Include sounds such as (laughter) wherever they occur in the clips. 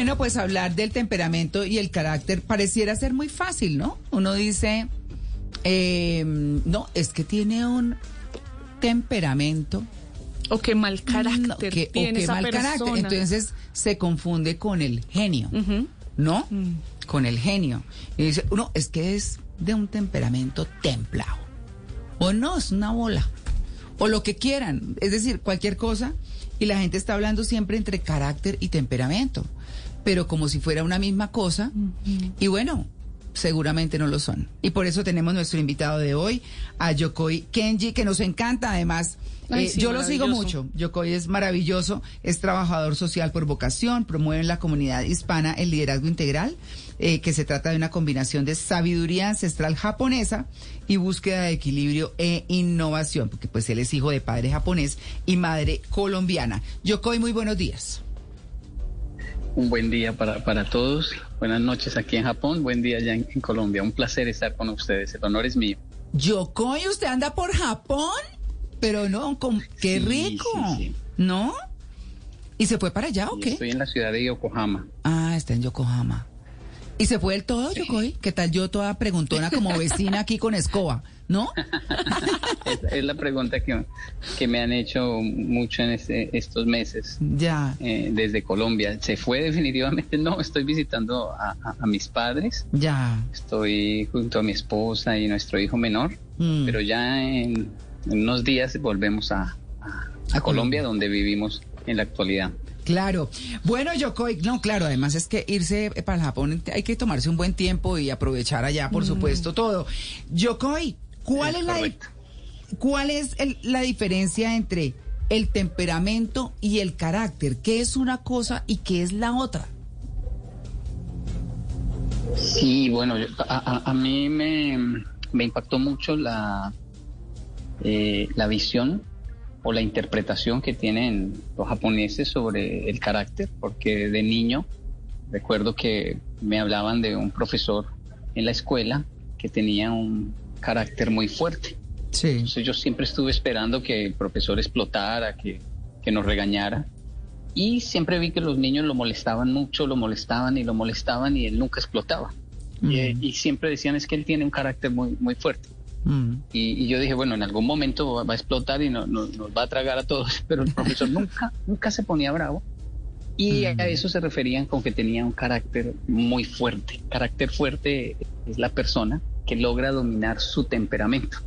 Bueno, pues hablar del temperamento y el carácter pareciera ser muy fácil, ¿no? Uno dice, eh, no, es que tiene un temperamento. O qué mal carácter no, que, tiene o qué esa mal persona. carácter. Entonces se confunde con el genio. ¿no? Mm. Con el genio. Y dice, uno, es que es de un temperamento templado. O no, es una bola. O lo que quieran. Es decir, cualquier cosa. Y la gente está hablando siempre entre carácter y temperamento. Pero como si fuera una misma cosa. Y bueno, seguramente no lo son. Y por eso tenemos nuestro invitado de hoy, a Yokoi Kenji, que nos encanta además. Ay, Eh, sí, yo lo sigo mucho. Yokoi es maravilloso, es trabajador social por vocación, promueve en la comunidad hispana el liderazgo integral, eh, que se trata de una combinación de sabiduría ancestral japonesa y búsqueda de equilibrio e innovación, porque pues él es hijo de padre japonés y madre colombiana. Yokoi, muy buenos días. Un buen día para, para todos. Buenas noches aquí en Japón. Buen día allá en, en Colombia. Un placer estar con ustedes. El honor es mío. Yokoi, ¿usted anda por Japón? Pero no, con- qué Sí, rico, sí, sí. ¿no? ¿Y se fue para allá o qué? Estoy en la ciudad de Yokohama. Ah, está en Yokohama. ¿Y se fue del todo, Sí. Yokoi? ¿Qué tal yo toda preguntona como vecina aquí con escoba? ¿No? (laughs) Es, es la pregunta que, que me han hecho mucho en este- estos meses Ya, eh, desde Colombia. ¿Se fue definitivamente? No, estoy visitando a, a- a mis padres. ya. Estoy junto a mi esposa y nuestro hijo menor. Mm. Pero ya en, en unos días volvemos a, a- a A Colombia. Colombia, donde vivimos en la actualidad. Claro. Bueno, Yokoi, no, claro, además es que irse para el Japón hay que tomarse un buen tiempo y aprovechar allá, por supuesto, todo. Yokoi, ¿cuál es, Es la, cuál es el- la diferencia entre el temperamento y el carácter? ¿Qué es una cosa y qué es la otra? Sí, bueno, yo- a, a- a mí me, me impactó mucho la, eh, la visión o la interpretación que tienen los japoneses sobre el carácter, porque de niño recuerdo que me hablaban de un profesor en la escuela que tenía un carácter muy fuerte. Sí. Entonces yo siempre estuve esperando que el profesor explotara, que, que nos regañara. Y siempre vi que los niños lo molestaban mucho, lo molestaban y lo molestaban y él nunca explotaba. Y, eh, y siempre decían es que él tiene un carácter muy, muy fuerte. Mm. Y, y yo dije, bueno, en algún momento va, va a explotar y no- no- nos va a tragar a todos. (laughs) Pero el profesor (laughs) nunca, nunca se ponía bravo. Y a eso se referían con que tenía un carácter muy fuerte. Carácter fuerte es la persona que logra dominar su temperamento.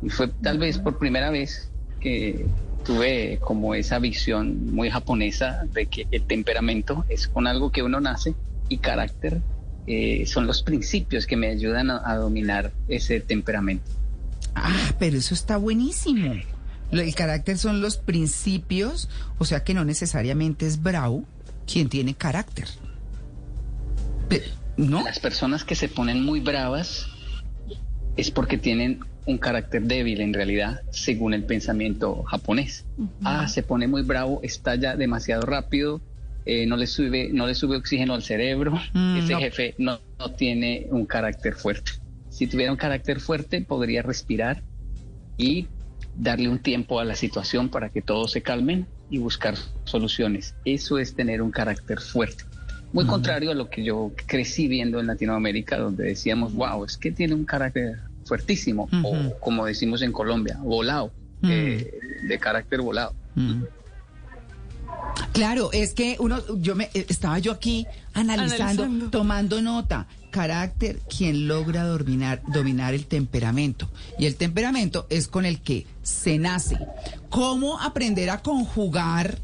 Y fue tal vez por primera vez que tuve como esa visión muy japonesa de que el temperamento es con algo que uno nace y carácter eh, son los principios que me ayudan a, a dominar ese temperamento. Ah, pero eso está buenísimo. El carácter son los principios, o sea que no necesariamente es bravo quien tiene carácter. Pe- ¿No? Las personas que se ponen muy bravas es porque tienen un carácter débil en realidad, según el pensamiento japonés. Ah, se pone muy bravo, estalla demasiado rápido, eh, no le sube, no le sube oxígeno al cerebro. Mm, Ese no. jefe no, no tiene un carácter fuerte. Si tuviera un carácter fuerte, podría respirar y darle un tiempo a la situación para que todos se calmen y buscar soluciones. Eso es tener un carácter fuerte. Muy contrario a lo que yo crecí viendo en Latinoamérica, donde decíamos, wow, es que tiene un carácter fuertísimo, o como decimos en Colombia, volado, Mm. eh, de carácter volado. Mm. Claro, es que uno, yo me eh, estaba yo aquí analizando, Analizando. tomando nota. Carácter, quien logra dominar, dominar el temperamento. Y el temperamento es con el que se nace. ¿Cómo aprender a conjugar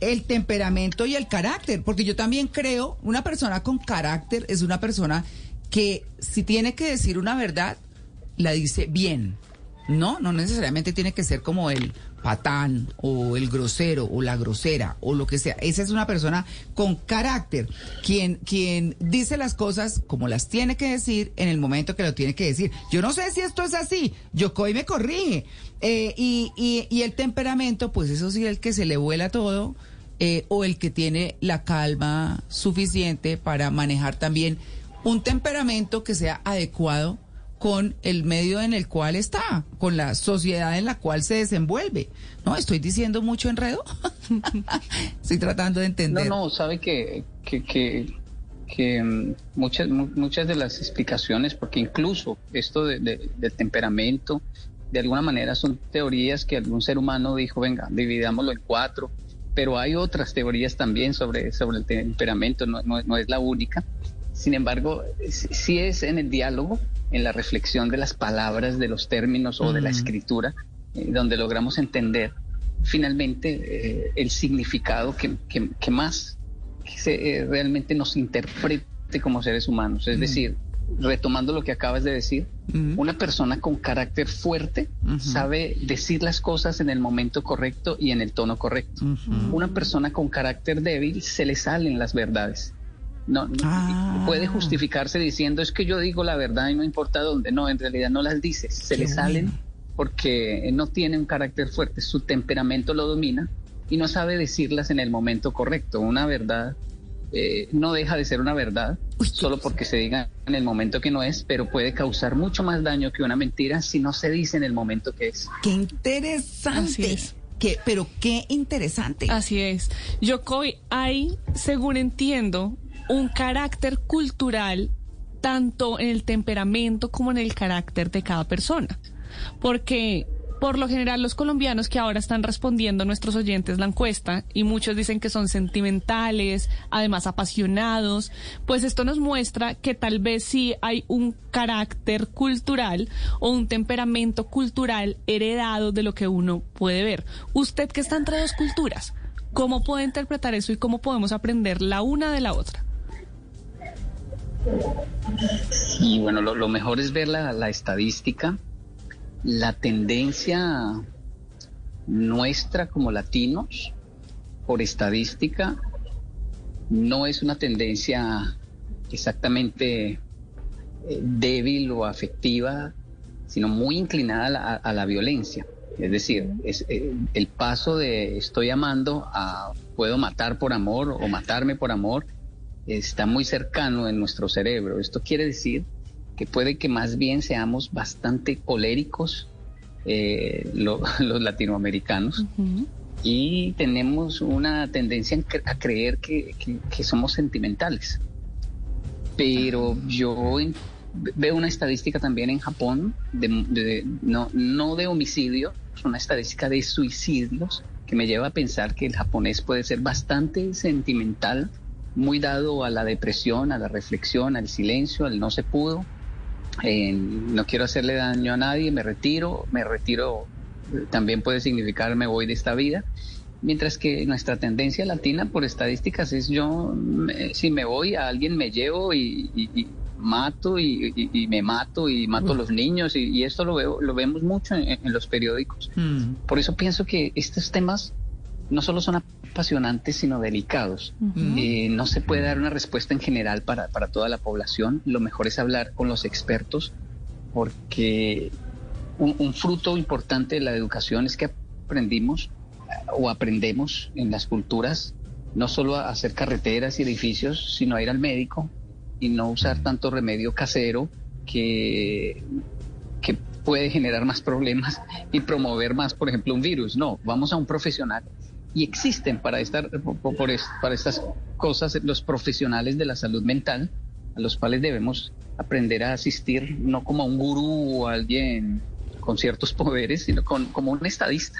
el temperamento y el carácter? Porque yo también creo, una persona con carácter es una persona que si tiene que decir una verdad, la dice bien. No, no necesariamente tiene que ser como el patán o el grosero o la grosera o lo que sea. Esa es una persona con carácter, quien, quien dice las cosas como las tiene que decir en el momento que lo tiene que decir. Yo no sé si esto es así, Yokoi me corrige. Eh, y, y, y el temperamento, pues eso sí, el que se le vuela todo eh, o el que tiene la calma suficiente para manejar también un temperamento que sea adecuado con el medio en el cual está, con la sociedad en la cual se desenvuelve. No, estoy diciendo mucho enredo. (laughs) estoy tratando de entender. No, no, sabe que, que, que, que mm, muchas, muchas de las explicaciones, porque incluso esto de, del temperamento, de alguna manera son teorías que algún ser humano dijo, venga, dividámoslo en cuatro pero hay otras teorías también sobre, sobre el temperamento, no, no, es la única. Sin embargo, sí es en el diálogo, en la reflexión de las palabras, de los términos o de la escritura, eh, donde logramos entender finalmente eh, el significado que, que, más se, eh, realmente nos interprete como seres humanos. Es decir, retomando lo que acabas de decir, una persona con carácter fuerte sabe decir las cosas en el momento correcto y en el tono correcto. Una persona con carácter débil se le salen las verdades. No, ah. puede justificarse diciendo es que yo digo la verdad y no importa dónde. No, en realidad no las dice, se le salen porque no tiene un carácter fuerte, su temperamento lo domina y no sabe decirlas en el momento correcto. Una verdad eh, no deja de ser una verdad, solo porque se diga en el momento que no es, pero puede causar mucho más daño que una mentira si no se dice en el momento que es. Qué interesante. Qué, pero qué interesante. Así es. Yokoi, hay, según entiendo, un carácter cultural tanto en el temperamento como en el carácter de cada persona. Porque por lo general, los colombianos que ahora están respondiendo a nuestros oyentes la encuesta, y muchos dicen que son sentimentales, además apasionados, pues esto nos muestra que tal vez sí hay un carácter cultural o un temperamento cultural heredado de lo que uno puede ver. Usted que está entre dos culturas, ¿cómo puede interpretar eso y cómo podemos aprender la una de la otra? Y bueno, lo, mejor es ver la, estadística la tendencia nuestra como latinos, por estadística, no es una tendencia exactamente eh, débil o afectiva, sino muy inclinada a la, violencia. Es decir, eh, el paso de estoy amando a puedo matar por amor o matarme por amor está muy cercano en nuestro cerebro. Esto quiere decir que puede que más bien seamos bastante coléricos eh, (laughs) los latinoamericanos y tenemos una tendencia a creer que, somos sentimentales. Pero yo veo una estadística también en Japón, de, no, no de homicidio, una estadística de suicidios que me lleva a pensar que el japonés puede ser bastante sentimental, muy dado a la depresión, a la reflexión, al silencio, al no se pudo no quiero hacerle daño a nadie, me retiro, me retiro también puede significar me voy de esta vida, mientras que nuestra tendencia latina por estadísticas es yo, si me voy a alguien me llevo y, mato y, me mato y mato a los niños y, esto lo, veo, lo vemos mucho en, los periódicos. Mm. Por eso pienso que estos temas no solo son apasionantes, sino delicados. Eh, no se puede dar una respuesta en general para, para toda la población. Lo mejor es hablar con los expertos, porque un, fruto importante de la educación es que aprendimos o aprendemos en las culturas no solo a hacer carreteras y edificios, sino a ir al médico y no usar tanto remedio casero que, que puede generar más problemas y promover más, por ejemplo, un virus. No, vamos a un profesional y existen para, estar, para estas cosas los profesionales de la salud mental, a los cuales debemos aprender a asistir no como a un gurú o alguien con ciertos poderes, sino con, como un estadista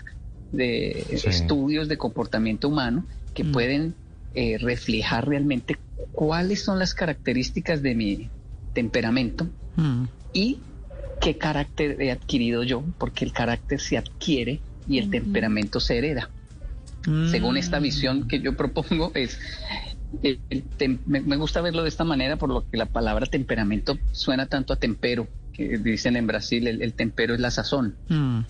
de estudios de comportamiento humano que mm. pueden eh, reflejar realmente cuáles son las características de mi temperamento mm. y qué carácter he adquirido yo, porque el carácter se adquiere y el temperamento se hereda. Según esta visión que yo propongo, es me, gusta verlo de esta manera, por lo que la palabra temperamento suena tanto a tempero, que dicen en Brasil, el, tempero es la sazón. Mm.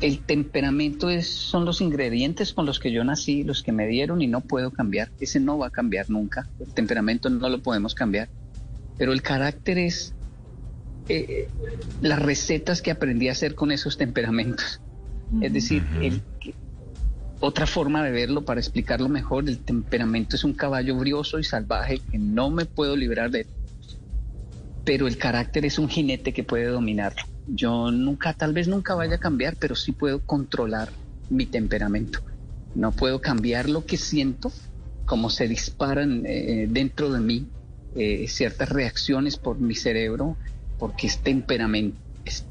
El temperamento es, son los ingredientes con los que yo nací, los que me dieron y no puedo cambiar. Ese no va a cambiar nunca. El temperamento no lo podemos cambiar. Pero el carácter es eh, las recetas que aprendí a hacer con esos temperamentos. Es decir, el, otra forma de verlo, para explicarlo mejor, el temperamento es un caballo brioso y salvaje que no me puedo librar de él. pero el carácter es un jinete que puede dominarlo. Yo nunca, tal vez nunca vaya a cambiar, pero sí puedo controlar mi temperamento. No puedo cambiar lo que siento, como se disparan eh, dentro de mí eh, ciertas reacciones por mi cerebro, porque es temperamento,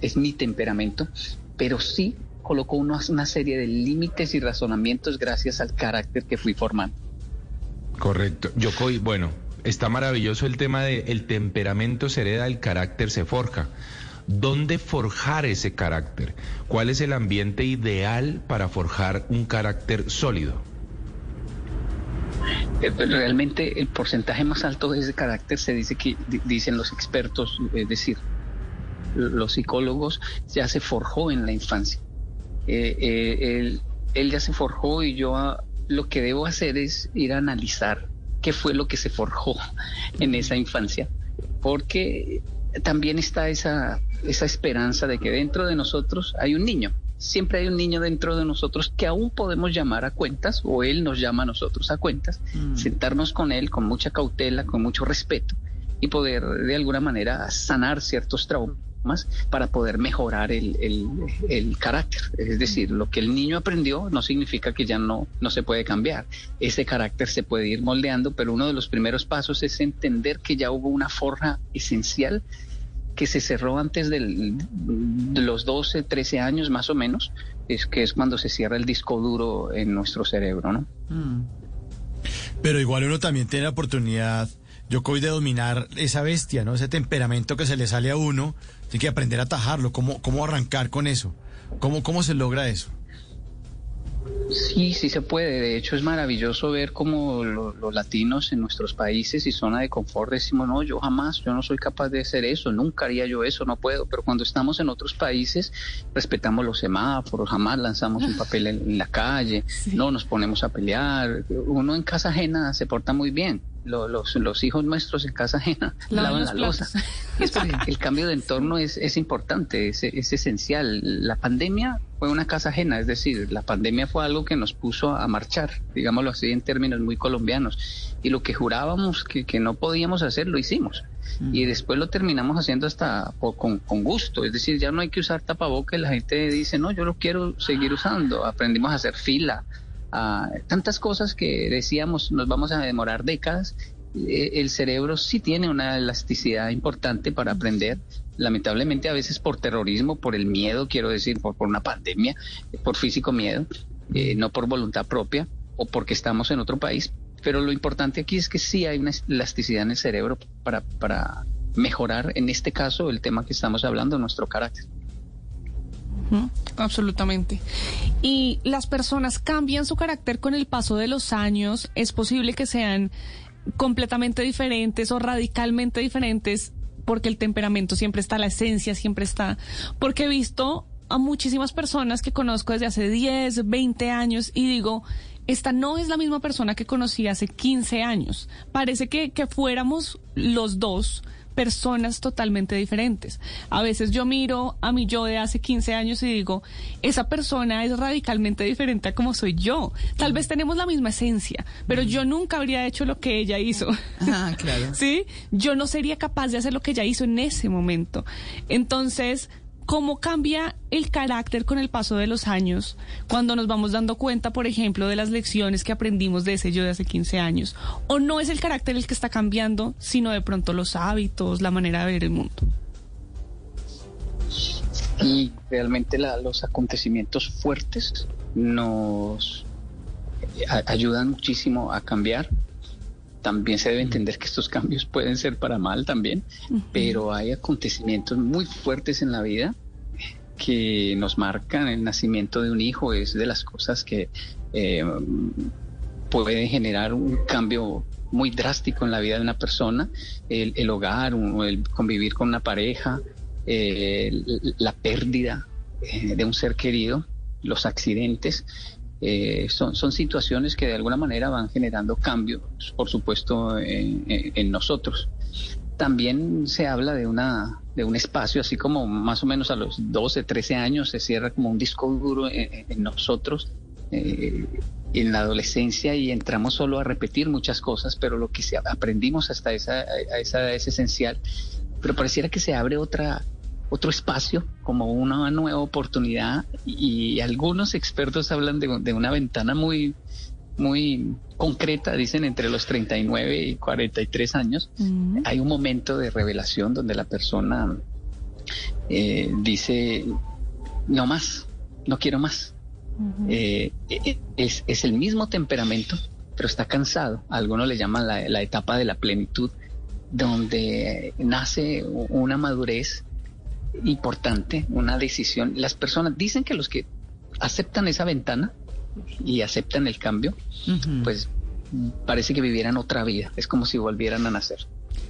es, mi temperamento, pero sí coloco una, una serie de límites y razonamientos gracias al carácter que fui formando. Correcto. Yokoi, bueno, está maravilloso el tema de el temperamento se hereda, el carácter se forja. ¿Dónde forjar ese carácter? ¿Cuál es el ambiente ideal para forjar un carácter sólido? Eh, pues, realmente el porcentaje más alto de ese carácter se dice que dicen los expertos, es decir, los psicólogos, ya se forjó en la infancia. Eh, eh, él, ya se forjó y yo ah, lo que debo hacer es ir a analizar qué fue lo que se forjó (laughs) en esa infancia, porque también está esa, esa esperanza de que dentro de nosotros hay un niño siempre hay un niño dentro de nosotros que aún podemos llamar a cuentas o él nos llama a nosotros a cuentas, mm. sentarnos con él con mucha cautela, con mucho respeto y poder de alguna manera sanar ciertos traumas para poder mejorar el, el, carácter. Es decir, lo que el niño aprendió no significa que ya no, no se puede cambiar. Ese carácter se puede ir moldeando, pero uno de los primeros pasos es entender que ya hubo una forja esencial que se cerró antes de los 12, 13 años más o menos, es que es cuando se cierra el disco duro en nuestro cerebro, ¿no? Mm. Pero igual uno también tiene la oportunidad, yo de dominar esa bestia, ¿no? Ese temperamento que se le sale a uno, tiene que aprender a atajarlo, cómo, cómo arrancar con eso, cómo, cómo se logra eso. Sí, sí se puede. De hecho, es maravilloso ver cómo los latinos en nuestros países y zona de confort decimos, no, yo jamás, yo no soy capaz de hacer eso, nunca haría yo eso, no puedo. Pero cuando estamos en otros países, respetamos los semáforos, jamás lanzamos un papel en, la calle, (laughs) no nos ponemos a pelear. Uno en casa ajena se porta muy bien los, los, hijos nuestros en casa (laughs) ajena lavan la losa. El cambio de entorno es, es importante, es, es, esencial. La pandemia fue una casa ajena, es decir, la pandemia fue algo que nos puso a marchar, digámoslo así en términos muy colombianos. Y lo que jurábamos que, que no podíamos hacer, lo hicimos. Y después lo terminamos haciendo hasta con, con, gusto, es decir, ya no hay que usar tapabocas y la gente dice, no, yo lo quiero seguir usando. Aprendimos a hacer fila, tantas cosas que decíamos nos vamos a demorar décadas. Eh, el cerebro sí tiene una elasticidad importante para aprender, lamentablemente a veces por terrorismo, por el miedo, quiero decir, por, por una pandemia, por físico miedo, eh, no por voluntad propia o porque estamos en otro país. Pero lo importante aquí es que sí hay una elasticidad en el cerebro para, para mejorar, en este caso, el tema que estamos hablando, nuestro carácter absolutamente. Y las personas cambian su carácter con el paso de los años. Es posible que sean completamente diferentes o radicalmente diferentes porque el temperamento siempre está, la esencia siempre está. Porque he visto a muchísimas personas que conozco desde hace 10, 20 años y digo, esta no es la misma persona que conocí hace 15 años. Parece que, que fuéramos los dos personas totalmente diferentes. A veces yo miro a mi yo de hace 15 años y digo, esa persona es radicalmente diferente a como soy yo. Tal vez tenemos la misma esencia, pero yo nunca habría hecho lo que ella hizo. Ah, claro. (laughs) ¿Sí? Yo no sería capaz de hacer lo que ella hizo en ese momento. Entonces, cómo cambia el carácter con el paso de los años cuando nos vamos dando cuenta, por ejemplo, de las lecciones que aprendimos de ese yo de hace 15 años. O no es el carácter el que está cambiando, sino de pronto los hábitos, la manera de ver el mundo. Y realmente los acontecimientos fuertes nos ayudan muchísimo a cambiar también se debe entender que estos cambios pueden ser para mal también, pero hay acontecimientos muy fuertes en la vida que nos marcan el nacimiento de un hijo, es de las cosas que eh, pueden generar un cambio muy drástico en la vida de una persona, el, hogar, el convivir con una pareja, eh, la pérdida eh, de un ser querido, los accidentes, eh, son, son situaciones que de alguna manera van generando cambios, por supuesto, en, nosotros. También se habla de, una, de un espacio, así como más o menos a los 12, 13 años se cierra como un disco duro en, nosotros, eh, en la adolescencia, y entramos solo a repetir muchas cosas, pero lo que aprendimos hasta esa, esa edad es esencial pero pareciera que se abre otra otro espacio, como una nueva oportunidad y, algunos expertos hablan de, de, una ventana muy, muy concreta, dicen entre los 39 y 43 años, hay un momento de revelación donde la persona eh, dice, no más, no quiero más. Eh, e, es, es, el mismo temperamento, pero está cansado. Algunos le llaman la, la etapa de la plenitud, donde nace una madurez importante, una decisión. Las personas dicen que los que aceptan esa ventana y aceptan el cambio, pues parece que vivieran otra vida, es como si volvieran a nacer.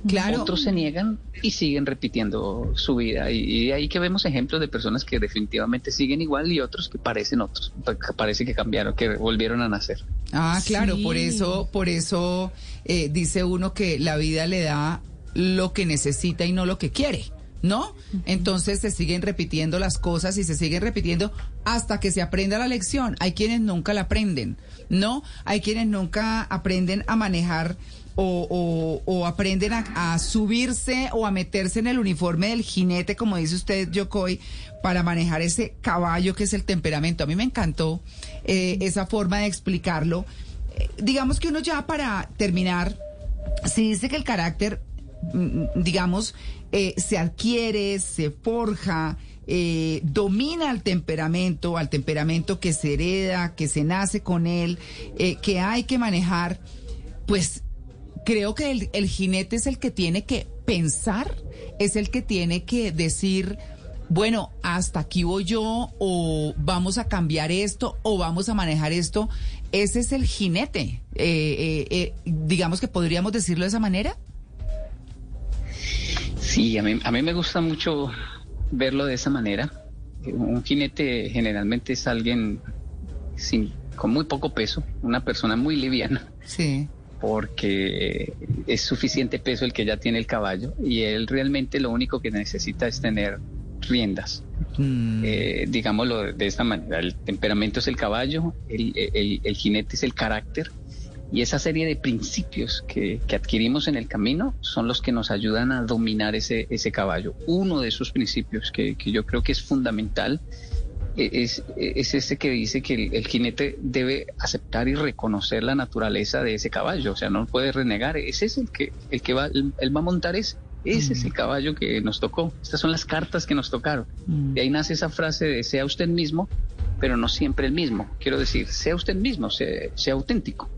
Claro. Otros se niegan y siguen repitiendo su vida. Y, ahí que vemos ejemplos de personas que definitivamente siguen igual y otros que parecen otros, que parece que cambiaron, que volvieron a nacer. Ah, claro, por eso, por eso eh, dice uno que la vida le da lo que necesita y no lo que quiere. ¿No? Entonces se siguen repitiendo las cosas y se siguen repitiendo hasta que se aprenda la lección. Hay quienes nunca la aprenden, ¿no? Hay quienes nunca aprenden a manejar o, aprenden a, subirse o a meterse en el uniforme del jinete, como dice usted, Yokoi, para manejar ese caballo que es el temperamento. A mí me encantó eh, esa forma de explicarlo. Eh, digamos que uno ya para terminar, si dice que el carácter, digamos, eh, se adquiere, se forja, eh, domina al temperamento, al temperamento que se hereda, que se nace con él, eh, que hay que manejar, pues creo que el jinete es el que tiene que pensar, es el que tiene que decir, bueno, hasta aquí voy yo, o vamos a cambiar esto, o vamos a manejar esto. Ese es el jinete. digamos que podríamos decirlo de esa manera. Sí, a mí, a mí me gusta mucho verlo de esa manera. Un jinete generalmente es alguien sin, con muy poco peso, una persona muy liviana. Sí. Porque es suficiente peso el que ya tiene el caballo y él realmente lo único que necesita es tener riendas. Mm. Eh, digámoslo de esta manera, el temperamento es el caballo, el jinete es el carácter y esa serie de principios que, adquirimos en el camino son los que nos ayudan a dominar ese, ese caballo. Uno de esos principios que, yo creo que es fundamental e, es, es ese que dice que el, jinete debe aceptar y reconocer la naturaleza de ese caballo, o sea, no puede renegar, ese es el que, el que va, él va a montar ese. Ese es el caballo que nos tocó. Estas son las cartas que nos tocaron. De ahí nace esa frase de sea usted mismo, pero no siempre el mismo. Quiero decir, sea usted mismo, sea, auténtico,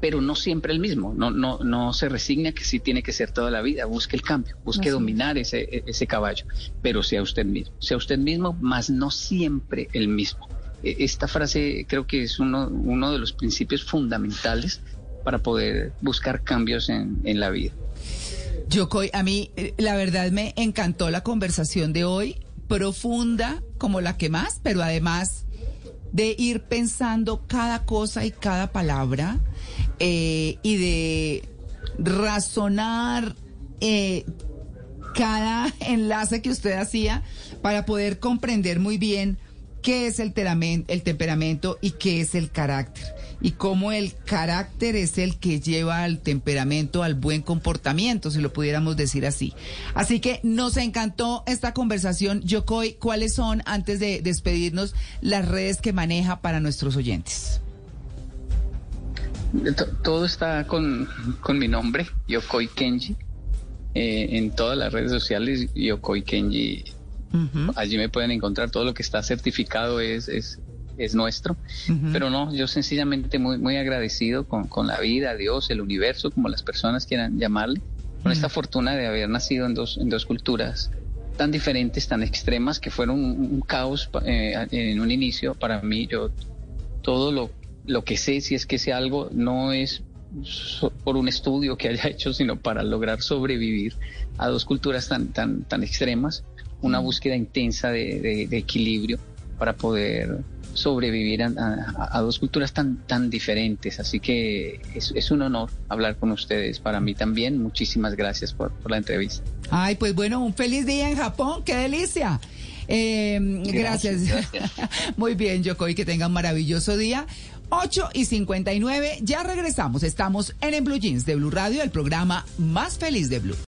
pero no siempre el mismo. No, no, no se resigna que sí tiene que ser toda la vida. Busque el cambio, busque dominar ese, ese caballo, pero sea usted mismo. Sea usted mismo, más no siempre el mismo. E, esta frase creo que es uno, uno de los principios fundamentales para poder buscar cambios en, en la vida. Yokoi, a mí eh, la verdad me encantó la conversación de hoy profunda como la que más, pero además de ir pensando cada cosa y cada palabra eh, y de razonar eh, cada (laughs) enlace que usted hacía para poder comprender muy bien qué es el, el temperamento y qué es el carácter y cómo el carácter es el que lleva al temperamento, al buen comportamiento, si lo pudiéramos decir así. Así que nos encantó esta conversación. Yokoi, ¿cuáles son, antes de despedirnos, las redes que maneja para nuestros oyentes? Todo está con, mi nombre, Yokoi Kenji. Eh, en todas las redes sociales, Yokoi Kenji. Allí me pueden encontrar todo lo que está certificado es, es es nuestro. Pero no, yo sencillamente muy, muy agradecido con, con, la vida, Dios, el universo, como las personas quieran llamarle, con esta fortuna de haber nacido en dos, en dos culturas tan diferentes, tan extremas, que fueron un, caos eh, en un inicio para mí. Yo todo lo, lo que sé, si es que sé algo, no es por un estudio que haya (laughs) hecho, sino para lograr sobrevivir a dos culturas tan, tan, tan extremas, una búsqueda intensa de, de equilibrio para poder sobrevivir a, dos culturas tan, tan diferentes. Así que es, un honor hablar con ustedes. Para mí también, muchísimas gracias por, la entrevista. Ay, pues bueno, un feliz día en Japón, qué delicia. Em, gracias. (laughs) Muy bien, Yokoi, que tengan un maravilloso día. 8 y 59, ya regresamos. Estamos en el Blue Jeans de Blue Radio, el programa más feliz de Blue.